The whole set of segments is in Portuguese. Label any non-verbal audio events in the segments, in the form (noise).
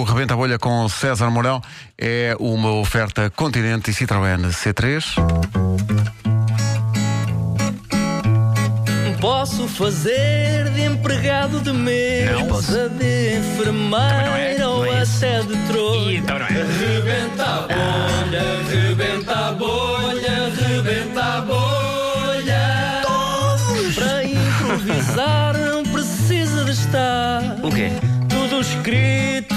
O Rebenta a Bolha com César Mourão é uma oferta Continente e Citroën C3. Posso fazer de empregado de mesa, de enfermeira ou é até de trolha. então não é. Rebenta a bolha, rebenta a bolha, rebenta a bolha. Todos! Para improvisar não precisa de estar O quê? tudo escrito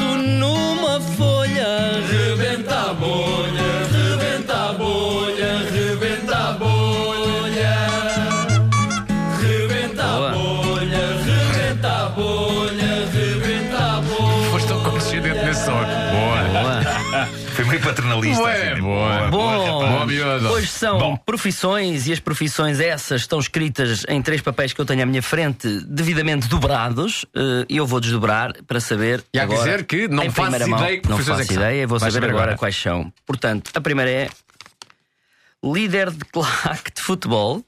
Boa. Boa. Foi meio paternalista. Boa, assim, boa. Bom, Boa, miúdo. hoje são Bom. profissões e as profissões essas estão escritas em três papéis que eu tenho à minha frente, devidamente dobrados. eh, E eu vou desdobrar para saber. E há agora, dizer que não faço mão, ideia que Não é faço ideia, vou saber agora. quais são. Portanto, a primeira é líder de claque de futebol.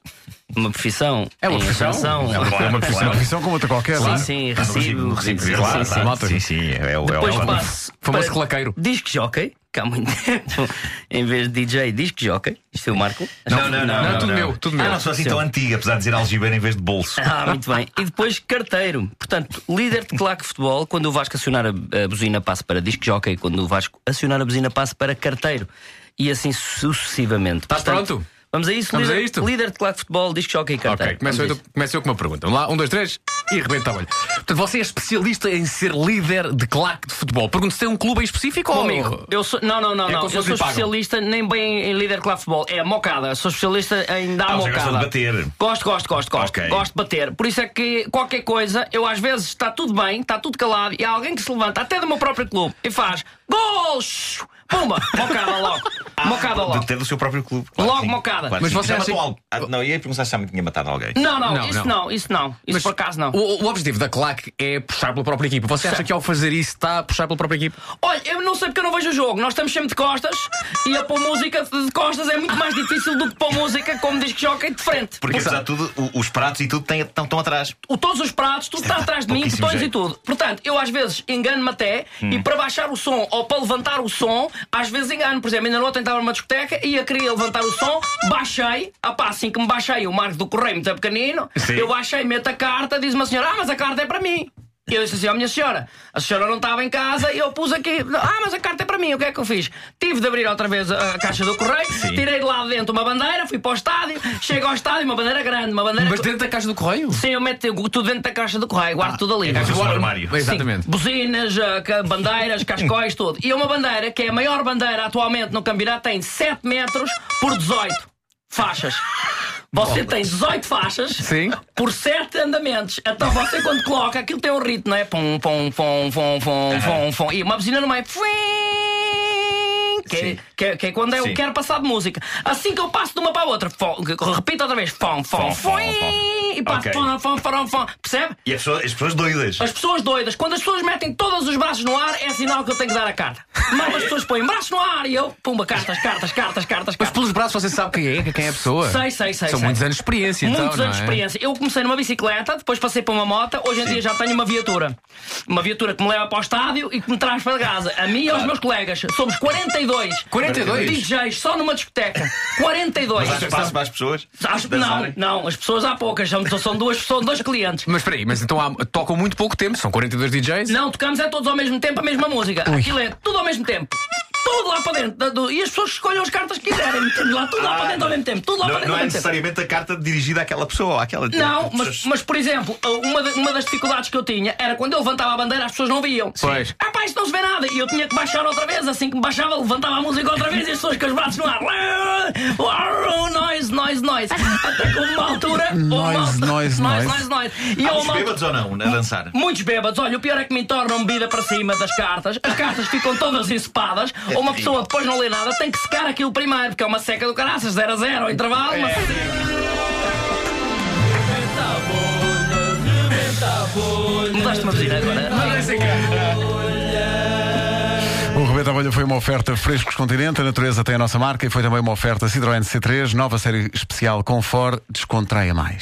Uma profissão. É uma profissão? ascensão. É uma, é uma profissão. uma profissão como outra qualquer. Sim, é? sim, no recibo. sim, claro, sim, sim, sim, é o, Depois é o, passo Famoso claqueiro. Disc jockey, que há muito (laughs) tempo, em vez de DJ, disc jockey. Isto é o Marco? Não, não, não, Não, tudo meu, tudo Ah, meu. não sou assim tão antiga, apesar de dizer algibeira em vez de bolso. Ah, muito bem. E depois carteiro. Portanto, líder de claque de futebol, quando o Vasco acionar a, a buzina passa para disc jockey, quando o Vasco acionar a buzina passa para carteiro. E assim sucessivamente. Estás pronto? Vamos a isso, Vamos líder, a isto? líder de claque de futebol, disc jockey e carteiro. Ok, começo a eu, começo eu com uma pergunta. Vamos lá, um, dois, três e rebenta a bolha. Portanto, você é especialista em ser líder de claque de futebol. Pergunto se tem um clube em específico Meu ou. amigo, eu sou. Não, não, não, É não. Eu sou especialista nem bem em líder de claque de futebol. É mocada. Sou especialista em dar Ah, mocada. gosta de bater. Gosto, gosto, gosto, gosto. Ok. Gosto de bater. Por isso é que qualquer coisa, eu às vezes está tudo bem, está tudo calado, e há alguém que se levanta, até do meu próprio clube, e faz gols! Pumba! Mocada logo. mocada De logo. ter do seu próprio clube. Logo sim. mocada. Claro Mas sim. você Já acha matou algo? Ah, não, eu ia perguntar se já me tinha matado alguém. Não, não, Não, isso não. não. isso não. Isso Mas por acaso não. O, o objetivo da claque é puxar pela própria equipa. Você acha que ao fazer isso está a puxar pela própria equipa? Olha, eu não sei porque eu não vejo o jogo. Nós estamos sempre de costas e a pôr música de costas é muito mais difícil do que pôr música, como diz que joga, de frente. Porque apesar de tudo, o- os pratos e tudo têm- estão, estão atrás. o, todos os pratos, tudo está atrás de mim, Pouquíssimo botões e jeito. tudo. Portanto, eu às vezes engano-me até e para baixar o som ou para levantar o som, às vezes engano. Por exemplo, ainda não estava numa discoteca e eu queria levantar o som, baixei, ah pá, assim que me baixei, o marco do correio muito pequenino, Sim. eu baixei, meto a carta, diz-me a senhora, ah, mas a carta é para mim. E eu disse assim, ó minha senhora, a senhora não estava em casa e eu pus aqui, ah, mas a carta é para mim, o que é que eu fiz? Tive de abrir outra vez a, a caixa do correio, tirei de lá de dentro uma bandeira, fui para o estádio, chego ao estádio, uma bandeira grande, uma bandeira. Mas dentro da caixa do correio? Sim, eu meto tudo dentro da caixa do correio, guardo tudo ali. é caixa do armário. Sim, Exatamente. buzinas, ah, ca- bandeiras, cascóis, tudo. E uma bandeira, que é a maior bandeira atualmente no campeonato, tem 7 metros por 18 faixas. Você tem 18 faixas Sim. por 7 andamentos. Então você quando coloca, aquilo tem um ritmo, não é? Pum, pum, pum, pum, pum, pum, pum. E uma buzina no meio. Fuim, Que é, Sim. que, é, que é quando eu Sim. quero passar de música. Assim que eu passo de uma para a outra, fom, repito outra vez, fom, fom, Fom, fom, e passo fom, fom, fom, fom. Percebe? E as pessoas, as pessoas doidas. As pessoas doidas, quando as pessoas metem todos os braços no ar, é sinal que eu tenho que dar a carta. Mas as pessoas põem braços no ar e eu, pumba, cartas, cartas, cartas, cartas, Mas pelos braços você sabe quem é, quem é a pessoa. Sei, sei, sei. São sei. muitos anos de experiência, então. Muitos anos de é? experiência. Eu comecei numa bicicleta, depois passei para uma moto, hoje em dia já tenho uma viatura. Uma viatura que me leva para o estádio e que me traz para casa. A mim e aos meus colegas. Somos 42. 42? DJs só numa discoteca. 42. Mas há espaço para as pessoas? Acho não, não, as pessoas há poucas, são, são, duas, são dois clientes. Mas espera aí, mas então há- tocam muito pouco tempo, são 42 DJs? Não, tocamos é todos ao mesmo tempo a mesma música. Aquilo é tudo ao mesmo tempo. Tudo lá para dentro. do- e as pessoas escolhem as cartas que quiserem. Metemos lá tudo lá para dentro ao mesmo tempo. Tudo lá para Não, dentro não é mesmo tempo. necessariamente a carta dirigida àquela pessoa ou àquela Não, mas, mas por exemplo, uma, da- uma das dificuldades que eu tinha era quando eu levantava a bandeira as pessoas não viam. Pois. Ah pá, isto não se vê nada. E eu tinha que baixar outra vez. Assim que me baixava, levantava a música outra vez e as pessoas com os braços no ar. Noise, noise, noise. Até que uma altura. Noise, noise, noise, noise. E Há muitos bêbados ou não a dançar? Muitos bêbados, olha, o pior é que me entornam bebida para cima das cartas, as cartas ficam todas encepadas, uma pessoa depois não lê nada, tem que secar aquilo primeiro, porque é uma seca do caraças, 0 a 0 ao intervalo. seca. Mudaste uma buzina agora? O Rebenta a Bolha foi uma oferta Frescos Continente, a natureza tem a nossa marca e foi também uma oferta Citroën C3, nova série especial Confort, descontraia mais.